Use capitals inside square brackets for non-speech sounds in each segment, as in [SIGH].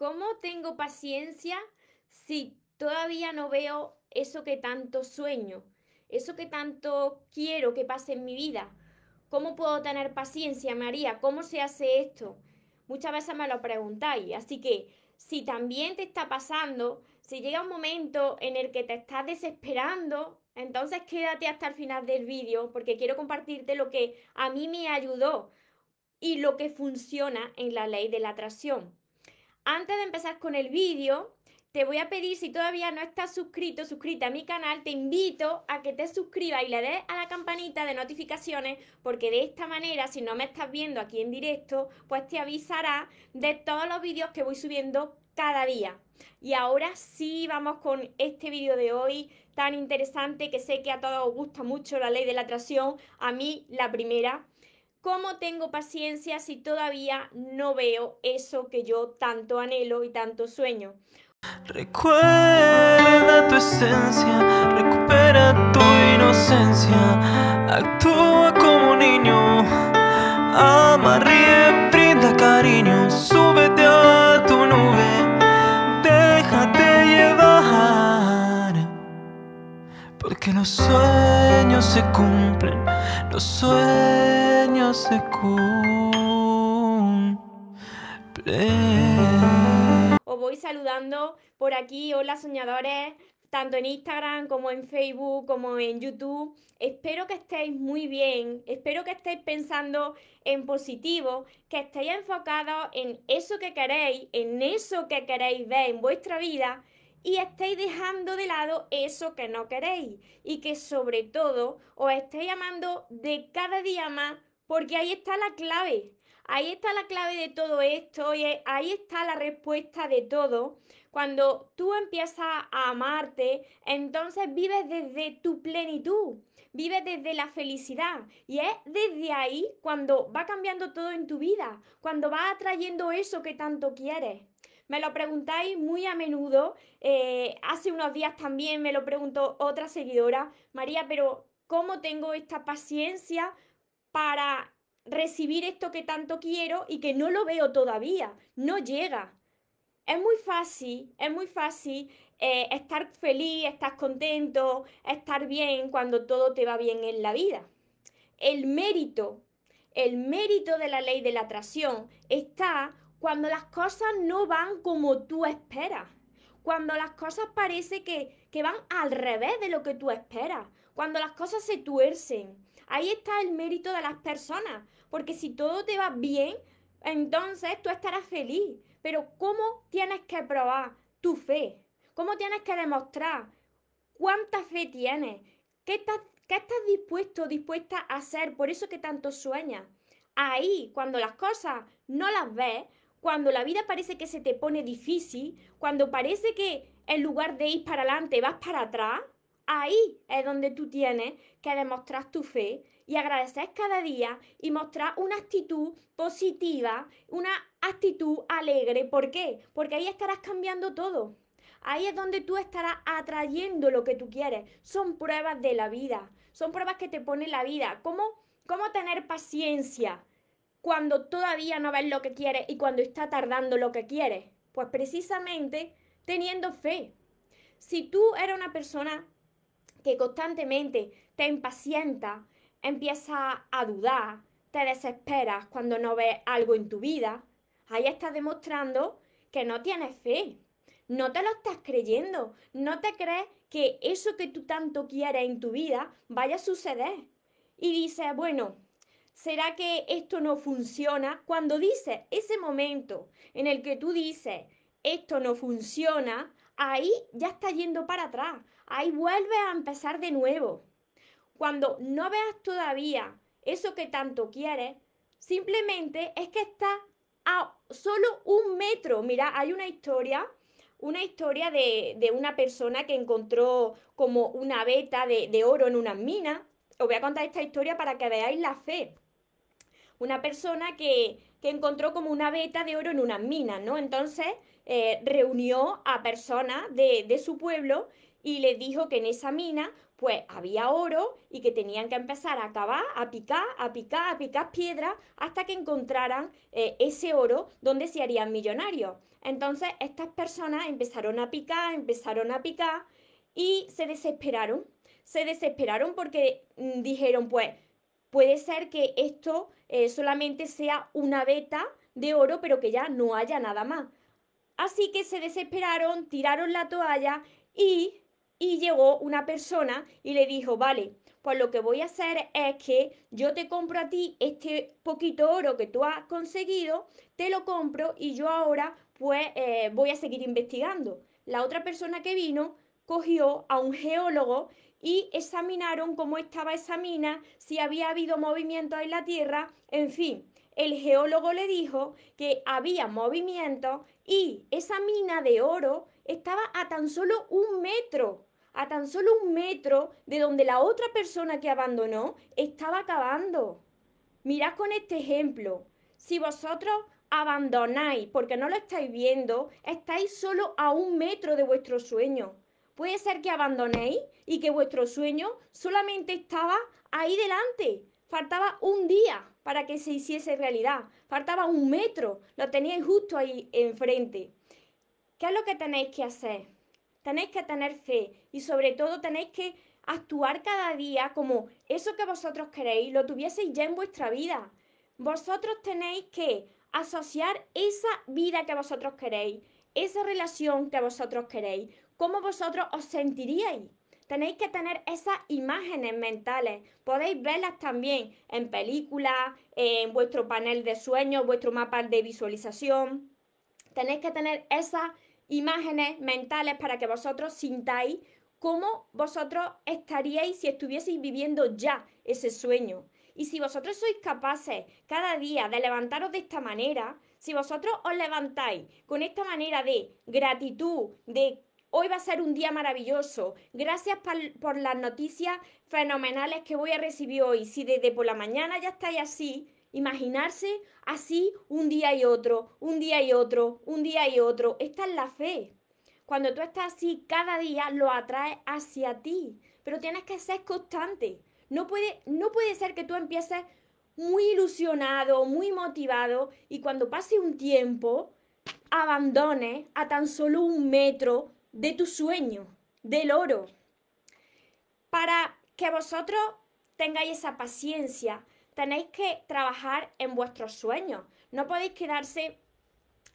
¿Cómo tengo paciencia si todavía no veo eso que tanto sueño? Eso que tanto quiero que pase en mi vida. ¿Cómo puedo tener paciencia, María? ¿Cómo se hace esto? Muchas veces me lo preguntáis. Así que si también te está pasando, si llega un momento en el que te estás desesperando, entonces quédate hasta el final del vídeo porque quiero compartirte lo que a mí me ayudó y lo que funciona en la ley de la atracción. Antes de empezar con el vídeo, te voy a pedir, si todavía no estás suscrito, suscrita a mi canal, te invito a que te suscribas y le des a la campanita de notificaciones, porque de esta manera, si no me estás viendo aquí en directo, pues te avisará de todos los vídeos que voy subiendo cada día. Y ahora sí vamos con este vídeo de hoy tan interesante que sé que a todos os gusta mucho la ley de la atracción, a mí la primera. ¿Cómo tengo paciencia si todavía no veo eso que yo tanto anhelo y tanto sueño? Recuerda tu esencia, recupera tu inocencia, actúa como niño, ama, ríe, brinda cariño, súbete a tu nube, déjate llevar, porque los sueños se cumplen, los sueños se cumplen voy saludando por aquí. Hola soñadores, tanto en Instagram como en Facebook, como en YouTube. Espero que estéis muy bien, espero que estéis pensando en positivo, que estéis enfocados en eso que queréis, en eso que queréis ver en vuestra vida y estéis dejando de lado eso que no queréis y que sobre todo os estéis amando de cada día más porque ahí está la clave. Ahí está la clave de todo esto y ahí está la respuesta de todo. Cuando tú empiezas a amarte, entonces vives desde tu plenitud, vives desde la felicidad. Y es desde ahí cuando va cambiando todo en tu vida, cuando vas atrayendo eso que tanto quieres. Me lo preguntáis muy a menudo. Eh, hace unos días también me lo preguntó otra seguidora. María, pero ¿cómo tengo esta paciencia para recibir esto que tanto quiero y que no lo veo todavía, no llega. Es muy fácil, es muy fácil eh, estar feliz, estar contento, estar bien cuando todo te va bien en la vida. El mérito, el mérito de la ley de la atracción está cuando las cosas no van como tú esperas, cuando las cosas parece que, que van al revés de lo que tú esperas, cuando las cosas se tuercen, Ahí está el mérito de las personas, porque si todo te va bien, entonces tú estarás feliz. Pero ¿cómo tienes que probar tu fe? ¿Cómo tienes que demostrar cuánta fe tienes? ¿Qué estás, dispuesto, dispuesta a hacer por eso que tanto sueñas? Ahí, cuando las cosas no las ves, cuando la vida parece que se te pone difícil, cuando parece que en lugar de ir para adelante vas para atrás, Ahí es donde tú tienes que demostrar tu fe y agradecer cada día y mostrar una actitud positiva, una actitud alegre. ¿Por qué? Porque ahí estarás cambiando todo. Ahí es donde tú estarás atrayendo lo que tú quieres. Son pruebas de la vida. Son pruebas que te pone la vida. ¿Cómo, cómo tener paciencia cuando todavía no ves lo que quieres y cuando está tardando lo que quieres? Pues precisamente teniendo fe. Si tú eres una persona que constantemente te impacienta, empieza a dudar, te desesperas cuando no ves algo en tu vida, ahí estás demostrando que no tienes fe. No te lo estás creyendo. No te crees que eso que tú tanto quieres en tu vida vaya a suceder. Y dices, bueno, ¿será que esto no funciona? Cuando dices ese momento en el que tú dices, esto no funciona, ahí ya está yendo para atrás ahí vuelves a empezar de nuevo. Cuando no veas todavía eso que tanto quieres, simplemente es que está a solo un metro. Mira, hay una historia, una historia de, una persona que encontró como una veta de, oro en una mina. Os voy a contar esta historia para que veáis la fe. Una persona que, encontró como una veta de oro en una mina, ¿no? Entonces eh, reunió a personas de, de su pueblo y les dijo que en esa mina pues había oro y que tenían que empezar a cavar, a picar, a picar, a picar piedras hasta que encontraran eh, ese oro donde se harían millonarios. Entonces estas personas empezaron a picar, empezaron a picar y se desesperaron. Se desesperaron porque mm, dijeron pues puede ser que esto eh, solamente sea una veta de oro pero que ya no haya nada más. Así que se desesperaron, tiraron la toalla y y llegó una persona y le dijo, vale, pues lo que voy a hacer es que yo te compro a ti este poquito oro que tú has conseguido, te lo compro y yo ahora pues eh, voy a seguir investigando. La otra persona que vino cogió a un geólogo y examinaron cómo estaba esa mina, si había habido movimiento en la Tierra, en fin. El geólogo le dijo que había movimiento y esa mina de oro estaba a tan solo un metro a tan solo un metro de donde la otra persona que abandonó estaba acabando. Mirad con este ejemplo. Si vosotros abandonáis porque no lo estáis viendo, estáis solo a un metro de vuestro sueño. Puede ser que abandonéis y que vuestro sueño solamente estaba ahí delante. Faltaba un día para que se hiciese realidad. Faltaba un metro. Lo teníais justo ahí enfrente. ¿Qué es lo que tenéis que hacer? Tenéis que tener fe y sobre todo tenéis que actuar cada día como eso que vosotros queréis lo tuvieseis ya en vuestra vida. Vosotros tenéis que asociar esa vida que vosotros queréis, esa relación que vosotros queréis, cómo vosotros os sentiríais. Tenéis que tener esas imágenes mentales. Podéis verlas también en películas, en vuestro panel de sueños, vuestro mapa de visualización. Tenéis que tener esas imágenes mentales para que vosotros sintáis cómo vosotros estaríais si estuvieseis viviendo ya ese sueño. Y si vosotros sois capaces cada día de levantaros de esta manera, si vosotros os levantáis con esta manera de gratitud, de hoy va a ser un día maravilloso, gracias por, las noticias fenomenales que voy a recibir hoy, si desde por la mañana ya estáis así, Imaginarse así un día y otro, un día y otro, un día y otro. Esta es la fe. Cuando tú estás así cada día, lo atraes hacia ti. Pero tienes que ser constante. No puede, no puede ser que tú empieces muy ilusionado, muy motivado y cuando pase un tiempo, abandones a tan solo un metro de tu sueño, del oro. Para que vosotros tengáis esa paciencia, tenéis que trabajar en vuestros sueños. No podéis quedarse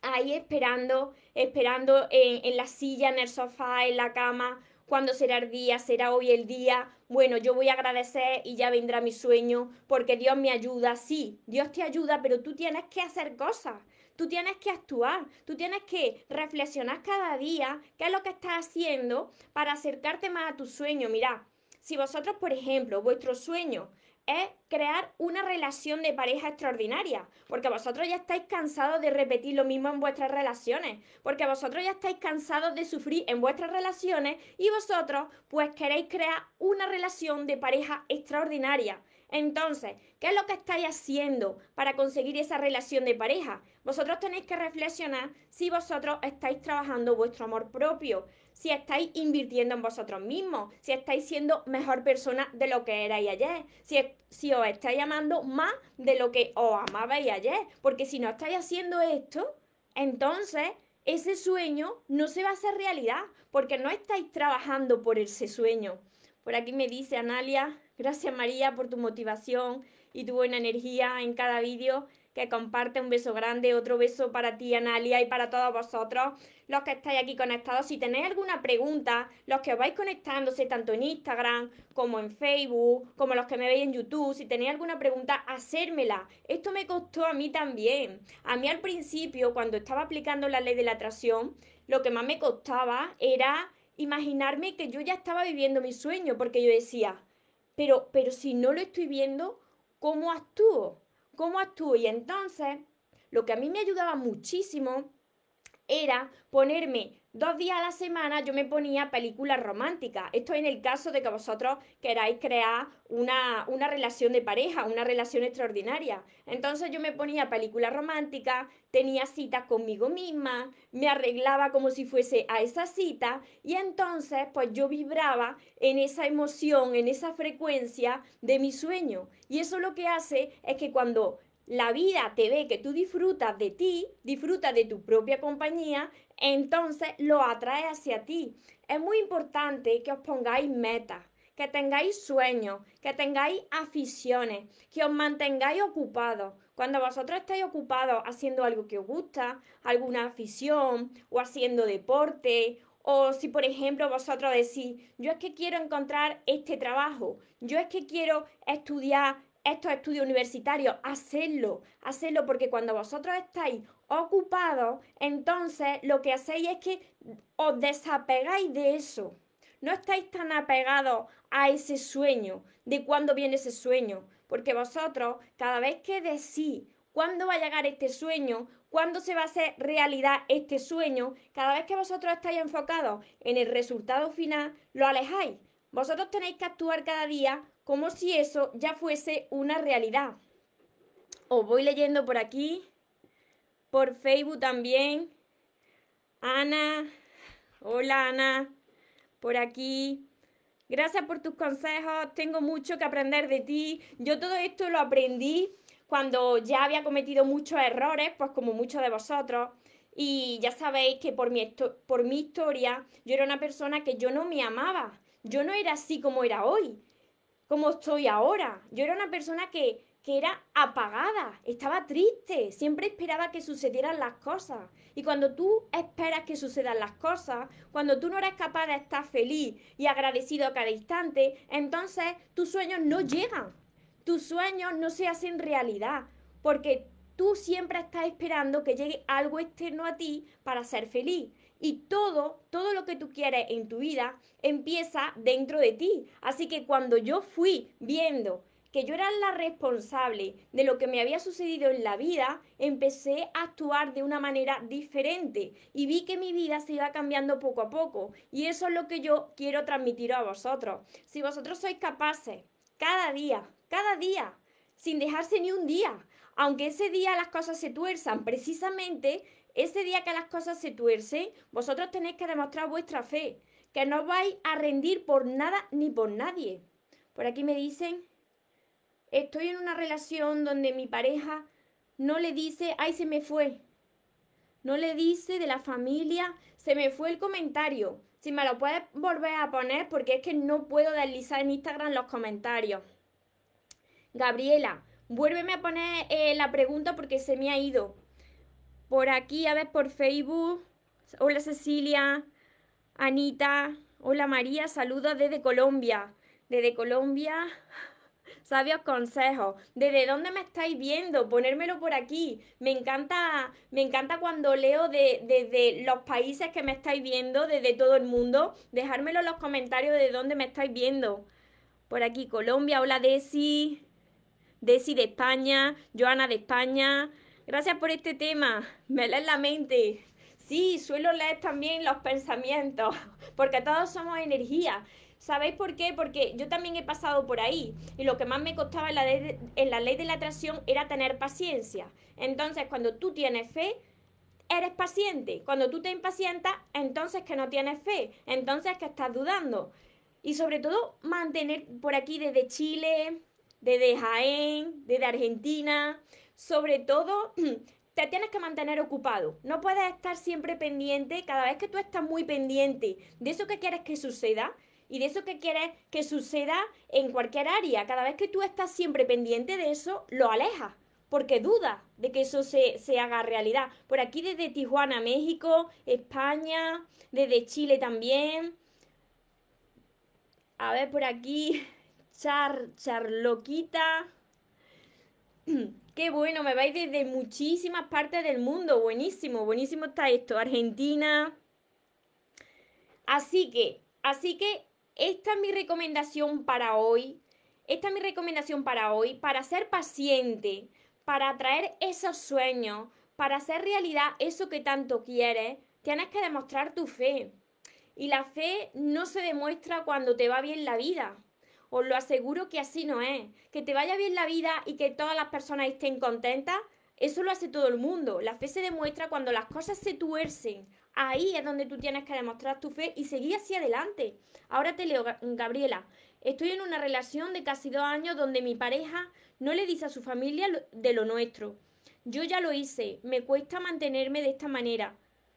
ahí esperando, esperando en, la silla, en el sofá, en la cama, cuando será el día, será hoy el día. Bueno, yo voy a agradecer y ya vendrá mi sueño porque Dios me ayuda. Sí, Dios te ayuda, pero tú tienes que hacer cosas. Tú tienes que actuar, tú tienes que reflexionar cada día qué es lo que estás haciendo para acercarte más a tu sueño. Mira, si vosotros, por ejemplo, vuestro sueño es crear una relación de pareja extraordinaria, porque vosotros ya estáis cansados de repetir lo mismo en vuestras relaciones, porque vosotros ya estáis cansados de sufrir en vuestras relaciones y vosotros pues queréis crear una relación de pareja extraordinaria. Entonces, ¿qué es lo que estáis haciendo para conseguir esa relación de pareja? Vosotros tenéis que reflexionar si vosotros estáis trabajando vuestro amor propio, si estáis invirtiendo en vosotros mismos, si estáis siendo mejor persona de lo que erais ayer, si, si os estáis amando más de lo que os amabais ayer, porque si no estáis haciendo esto, entonces ese sueño no se va a hacer realidad, porque no estáis trabajando por ese sueño. Por aquí me dice Analia, gracias María por tu motivación y tu buena energía en cada vídeo que comparte. Un beso grande, otro beso para ti, Analia, y para todos vosotros, los que estáis aquí conectados. Si tenéis alguna pregunta, los que vais conectándose tanto en Instagram como en Facebook, como los que me veis en YouTube, si tenéis alguna pregunta, hacérmela. Esto me costó a mí también. A mí al principio, cuando estaba aplicando la ley de la atracción, lo que más me costaba era imaginarme que yo ya estaba viviendo mi sueño, porque yo decía, pero, pero si no lo estoy viendo, ¿cómo actúo? Cómo actúo. Y entonces, lo que a mí me ayudaba muchísimo era ponerme dos días a la semana, yo me ponía películas románticas. Esto en el caso de que vosotros queráis crear una, una relación de pareja, una relación extraordinaria. Entonces yo me ponía películas románticas, tenía citas conmigo misma, me arreglaba como si fuese a esa cita y entonces pues yo vibraba en esa emoción, en esa frecuencia de mi sueño. Y eso lo que hace es que cuando la vida te ve que tú disfrutas de ti, disfrutas de tu propia compañía, entonces lo atrae hacia ti. Es muy importante que os pongáis metas, que tengáis sueños, que tengáis aficiones, que os mantengáis ocupados. Cuando vosotros estáis ocupados haciendo algo que os gusta, alguna afición o haciendo deporte o si, por ejemplo, vosotros decís, yo es que quiero encontrar este trabajo, yo es que quiero estudiar estos estudios universitarios, hacedlo, hacedlo porque cuando vosotros estáis ocupados, entonces lo que hacéis es que os desapegáis de eso. No estáis tan apegados a ese sueño, de cuándo viene ese sueño, porque vosotros cada vez que decís cuándo va a llegar este sueño, cuándo se va a hacer realidad este sueño, cada vez que vosotros estáis enfocados en el resultado final, lo alejáis. Vosotros tenéis que actuar cada día como si eso ya fuese una realidad. Os voy leyendo por aquí, por Facebook también. Ana, hola Ana, por aquí. Gracias por tus consejos, tengo mucho que aprender de ti. Yo todo esto lo aprendí cuando ya había cometido muchos errores, pues como muchos de vosotros. Y ya sabéis que por mi, por mi historia yo era una persona que yo no me amaba. Yo no era así como era hoy como estoy ahora. Yo era una persona que, que era apagada, estaba triste, siempre esperaba que sucedieran las cosas. Y cuando tú esperas que sucedan las cosas, cuando tú no eres capaz de estar feliz y agradecido a cada instante, entonces tus sueños no llegan. Tus sueños no se hacen realidad, porque tú siempre estás esperando que llegue algo externo a ti para ser feliz. Y todo, todo lo que tú quieres en tu vida empieza dentro de ti. Así que cuando yo fui viendo que yo era la responsable de lo que me había sucedido en la vida, empecé a actuar de una manera diferente y vi que mi vida se iba cambiando poco a poco. Y eso es lo que yo quiero transmitir a vosotros. Si vosotros sois capaces, cada día, cada día, sin dejarse ni un día, aunque ese día las cosas se tuerzan, precisamente ese día que las cosas se tuercen, vosotros tenéis que demostrar vuestra fe, que no vais a rendir por nada ni por nadie. Por aquí me dicen, estoy en una relación donde mi pareja no le dice, ay, se me fue. No le dice de la familia, se me fue el comentario. Si me lo puedes volver a poner porque es que no puedo deslizar en Instagram los comentarios. Gabriela, vuélveme a poner eh, la pregunta porque se me ha ido por aquí, a ver, por Facebook. Hola Cecilia, Anita, hola María, saludos desde Colombia. Desde Colombia, [LAUGHS] sabios consejos. ¿Desde dónde me estáis viendo? Ponérmelo por aquí. Me encanta, me encanta cuando leo de, desde los países que me estáis viendo, desde todo el mundo. Dejármelo en los comentarios de dónde me estáis viendo. Por aquí, Colombia, hola Desi. Desi de España, Joana de España, Gracias por este tema. Me lees la mente. Sí, suelo leer también los pensamientos, [LAUGHS] porque todos somos energía. ¿Sabéis por qué? Porque yo también he pasado por ahí y lo que más me costaba en la, en la ley de la atracción era tener paciencia. Entonces, cuando tú tienes fe, eres paciente. Cuando tú te impacientas, entonces que no tienes fe, entonces que estás dudando. Y sobre todo, mantener por aquí desde Chile, desde Jaén, desde Argentina, sobre todo [CLEARS THROAT] te tienes que mantener ocupado. No puedes estar siempre pendiente, cada vez que tú estás muy pendiente de eso que quieres que suceda y de eso que quieres que suceda en cualquier área, cada vez que tú estás siempre pendiente de eso, lo alejas. Porque duda de que eso se, se haga realidad. Por aquí desde Tijuana, México, España, desde Chile también. A ver, por aquí, [LAUGHS] Char, Charloquita. [CLEARS THROAT] Qué bueno, me vais desde muchísimas partes del mundo. Buenísimo, buenísimo está esto. Argentina. Así que, así que esta es mi recomendación para hoy. Esta es mi recomendación para hoy, para ser paciente, para atraer esos sueños, para hacer realidad eso que tanto quieres, tienes que demostrar tu fe. Y la fe no se demuestra cuando te va bien la vida. Os lo aseguro que así no es. Que te vaya bien la vida y que todas las personas estén contentas, eso lo hace todo el mundo. La fe se demuestra cuando las cosas se tuercen. Ahí es donde tú tienes que demostrar tu fe y seguir hacia adelante. Ahora te leo, Gabriela. Estoy en una relación de casi dos años donde mi pareja no le dice a su familia de lo nuestro. Yo ya lo hice, me cuesta mantenerme de esta manera,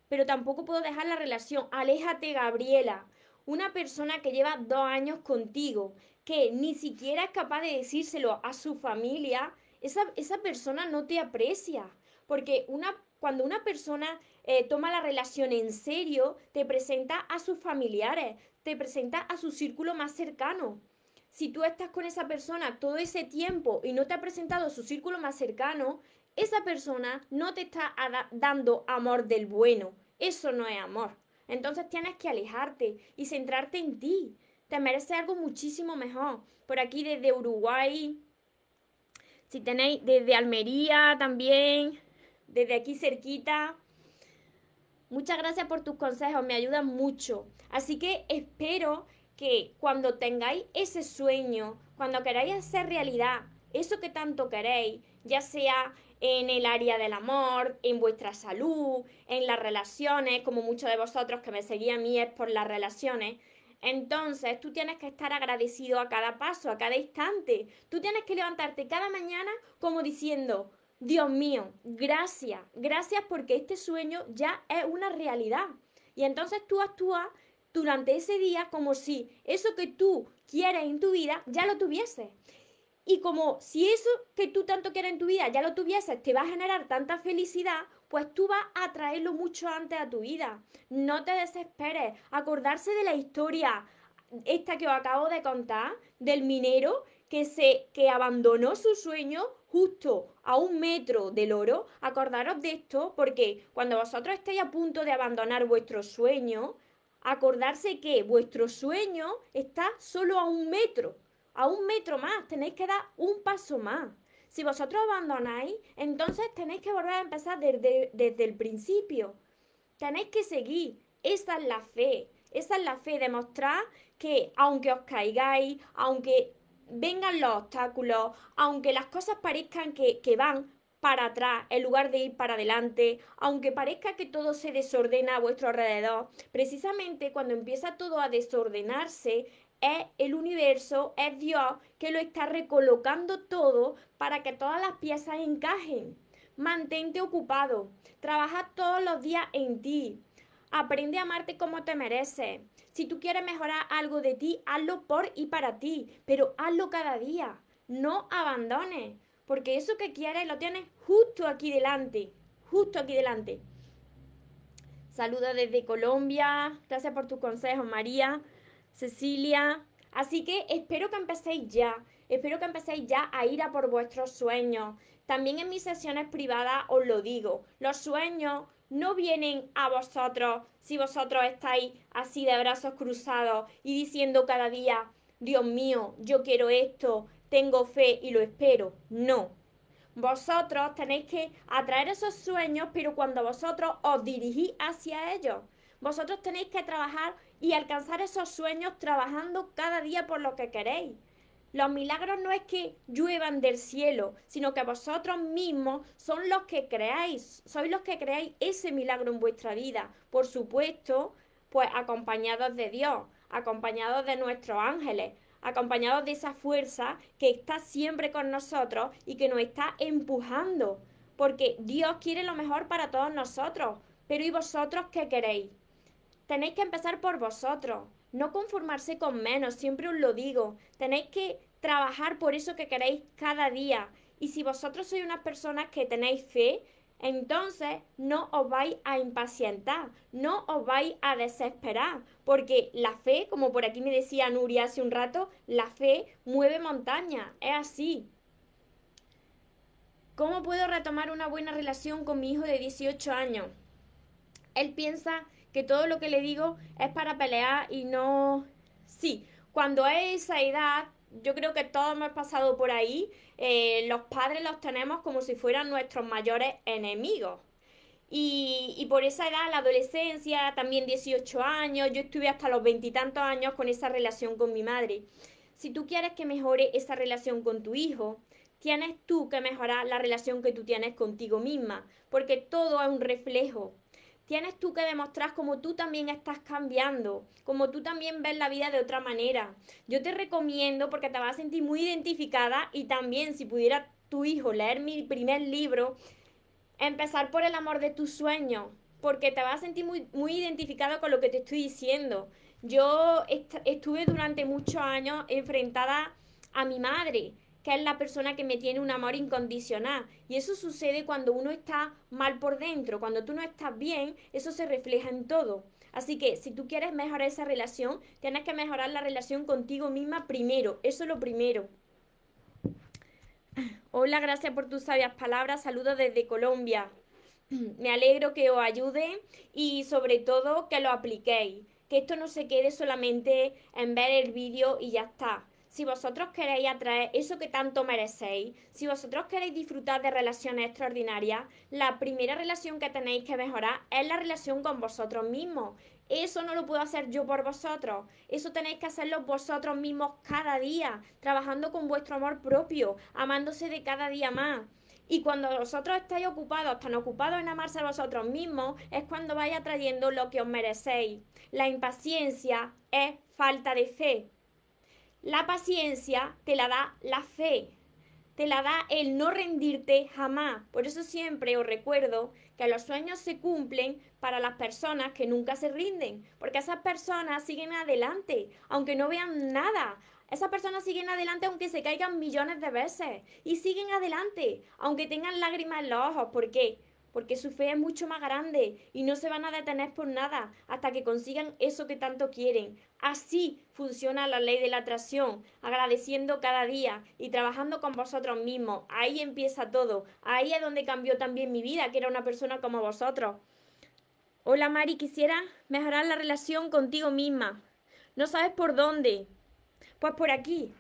pero tampoco puedo dejar la relación. Aléjate, Gabriela. Una persona que lleva dos años contigo, que ni siquiera es capaz de decírselo a su familia, esa, esa persona no te aprecia. Porque una, cuando una persona eh, toma la relación en serio, te presenta a sus familiares, te presenta a su círculo más cercano. Si tú estás con esa persona todo ese tiempo y no te ha presentado a su círculo más cercano, esa persona no te está dando amor del bueno. Eso no es amor. Entonces tienes que alejarte y centrarte en ti. Te mereces algo muchísimo mejor. Por aquí desde Uruguay, si tenéis desde Almería también, desde aquí cerquita. Muchas gracias por tus consejos, me ayudan mucho. Así que espero que cuando tengáis ese sueño, cuando queráis hacer realidad eso que tanto queréis, ya sea en el área del amor, en vuestra salud, en las relaciones, como muchos de vosotros que me seguían a mí es por las relaciones, entonces tú tienes que estar agradecido a cada paso, a cada instante. Tú tienes que levantarte cada mañana como diciendo, Dios mío, gracias, gracias porque este sueño ya es una realidad. Y entonces tú actúas durante ese día como si eso que tú quieres en tu vida ya lo tuvieses. Y como si eso que tú tanto quieres en tu vida ya lo tuvieses, te va a generar tanta felicidad, pues tú vas a traerlo mucho antes a tu vida. No te desesperes. Acordarse de la historia, esta que os acabo de contar, del minero que, se, que abandonó su sueño justo a un metro del oro. Acordaros de esto porque cuando vosotros estéis a punto de abandonar vuestro sueño, acordarse que vuestro sueño está solo a un metro a un metro más, tenéis que dar un paso más. Si vosotros abandonáis, entonces tenéis que volver a empezar desde, desde el principio. Tenéis que seguir. Esa es la fe. Esa es la fe, demostrar que aunque os caigáis, aunque vengan los obstáculos, aunque las cosas parezcan que, que van para atrás en lugar de ir para adelante, aunque parezca que todo se desordena a vuestro alrededor, precisamente cuando empieza todo a desordenarse es el universo, es Dios que lo está recolocando todo para que todas las piezas encajen. Mantente ocupado, trabaja todos los días en ti, aprende a amarte como te mereces. Si tú quieres mejorar algo de ti, hazlo por y para ti, pero hazlo cada día. No abandones, porque eso que quieres lo tienes justo aquí delante, justo aquí delante. Saludos desde Colombia, gracias por tus consejos, María. Cecilia. Así que espero que empecéis ya, espero que empecéis ya a ir a por vuestros sueños. También en mis sesiones privadas os lo digo, los sueños no vienen a vosotros si vosotros estáis así de brazos cruzados y diciendo cada día, Dios mío, yo quiero esto, tengo fe y lo espero. No. Vosotros tenéis que atraer esos sueños, pero cuando vosotros os dirigís hacia ellos. Vosotros tenéis que trabajar y alcanzar esos sueños trabajando cada día por lo que queréis. Los milagros no es que lluevan del cielo, sino que vosotros mismos son los que creáis, sois los que creáis ese milagro en vuestra vida. Por supuesto, pues acompañados de Dios, acompañados de nuestros ángeles, acompañados de esa fuerza que está siempre con nosotros y que nos está empujando. Porque Dios quiere lo mejor para todos nosotros. Pero ¿y vosotros qué queréis? Tenéis que empezar por vosotros, no conformarse con menos, siempre os lo digo. Tenéis que trabajar por eso que queréis cada día. Y si vosotros sois unas personas que tenéis fe, entonces no os vais a impacientar, no os vais a desesperar, porque la fe, como por aquí me decía Nuria hace un rato, la fe mueve montaña, es así. ¿Cómo puedo retomar una buena relación con mi hijo de 18 años? Él piensa que todo lo que le digo es para pelear y no... Sí, cuando es esa edad, yo creo que todos hemos pasado por ahí, eh, los padres los tenemos como si fueran nuestros mayores enemigos. Y, y, por esa edad, la adolescencia, también 18 años, yo estuve hasta los veintitantos años con esa relación con mi madre. Si tú quieres que mejore esa relación con tu hijo, tienes tú que mejorar la relación que tú tienes contigo misma, porque todo es un reflejo. Tienes tú que demostrar cómo tú también estás cambiando, cómo tú también ves la vida de otra manera. Yo te recomiendo porque te vas a sentir muy identificada y también si pudiera tu hijo leer mi primer libro, empezar por el amor de tus sueños, porque te vas a sentir muy, muy identificado con lo que te estoy diciendo. Yo estuve durante muchos años enfrentada a mi madre que es la persona que me tiene un amor incondicional. Y eso sucede cuando uno está mal por dentro, cuando tú no estás bien, eso se refleja en todo. Así que si tú quieres mejorar esa relación, tienes que mejorar la relación contigo misma primero, eso es lo primero. Hola, gracias por tus sabias palabras, saludos desde Colombia. [CLEARS THROAT] Me alegro que os ayude y sobre todo que lo apliquéis, que esto no se quede solamente en ver el vídeo y ya está si vosotros queréis atraer eso que tanto merecéis, si vosotros queréis disfrutar de relaciones extraordinarias, la primera relación que tenéis que mejorar es la relación con vosotros mismos. Eso no lo puedo hacer yo por vosotros. Eso tenéis que hacerlo vosotros mismos cada día, trabajando con vuestro amor propio, amándose de cada día más. Y cuando vosotros estáis ocupados, tan ocupados en amarse a vosotros mismos, es cuando vais atrayendo lo que os merecéis. La impaciencia es falta de fe. La paciencia te la da la fe, te la da el no rendirte jamás. Por eso siempre os recuerdo que los sueños se cumplen para las personas que nunca se rinden, porque esas personas siguen adelante, aunque no vean nada. Esas personas siguen adelante aunque se caigan millones de veces y siguen adelante, aunque tengan lágrimas en los ojos. ¿Por qué? Porque su fe es mucho más grande y no se van a detener por nada hasta que consigan eso que tanto quieren. Así funciona la ley de la atracción, agradeciendo cada día y trabajando con vosotros mismos. Ahí empieza todo. Ahí es donde cambió también mi vida, que era una persona como vosotros. Hola Mari, quisiera mejorar la relación contigo misma. ¿No sabes por dónde? Pues por aquí,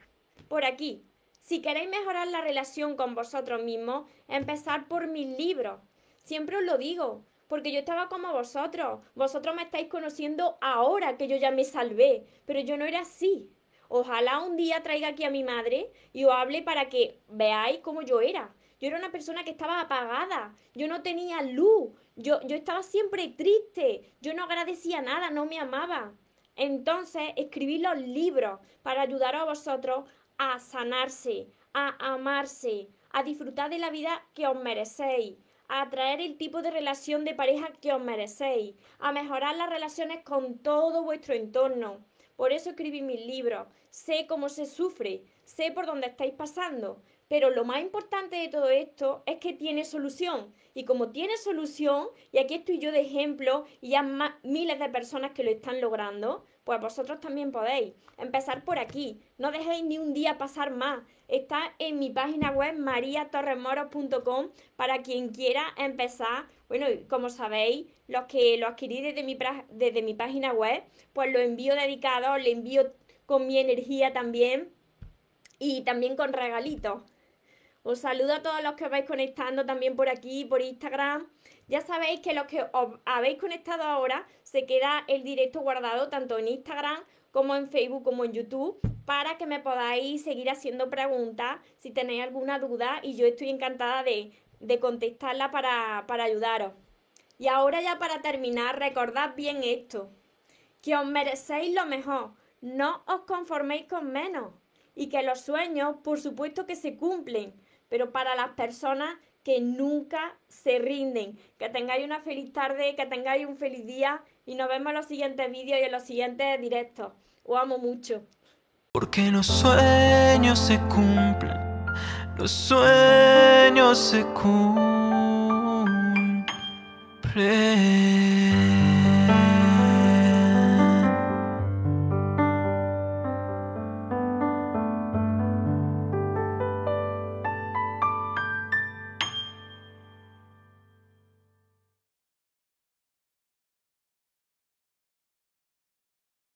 por aquí. Si queréis mejorar la relación con vosotros mismos, empezar por mis libros. Siempre os lo digo, porque yo estaba como vosotros. Vosotros me estáis conociendo ahora que yo ya me salvé, pero yo no era así. Ojalá un día traiga aquí a mi madre y os hable para que veáis cómo yo era. Yo era una persona que estaba apagada, yo no tenía luz, yo, yo estaba siempre triste, yo no agradecía nada, no me amaba. Entonces escribí los libros para ayudar a vosotros a sanarse, a amarse, a disfrutar de la vida que os merecéis a atraer el tipo de relación de pareja que os merecéis, a mejorar las relaciones con todo vuestro entorno. Por eso escribí mis libros. Sé cómo se sufre, sé por dónde estáis pasando, pero lo más importante de todo esto es que tiene solución. Y como tiene solución, y aquí estoy yo de ejemplo, y hay miles de personas que lo están logrando, pues vosotros también podéis. Empezar por aquí. No dejéis ni un día pasar más. Está en mi página web mariatorremoros.com para quien quiera empezar. Bueno, como sabéis, los que lo adquirí desde mi, desde mi página web, pues lo envío dedicado, le envío con mi energía también y también con regalitos. Os saludo a todos los que vais conectando también por aquí, por Instagram. Ya sabéis que los que os habéis conectado ahora, se queda el directo guardado tanto en Instagram como en Facebook como en YouTube para que me podáis seguir haciendo preguntas si tenéis alguna duda y yo estoy encantada de, de contestarla para, para ayudaros. Y ahora ya para terminar, recordad bien esto, que os merecéis lo mejor, no os conforméis con menos y que los sueños, por supuesto que se cumplen, pero para las personas que nunca se rinden. Que tengáis una feliz tarde, que tengáis un feliz día y nos vemos en los siguientes vídeos y en los siguientes directos. Os amo mucho. Porque los sueños se cumplen, los sueños se cumplen.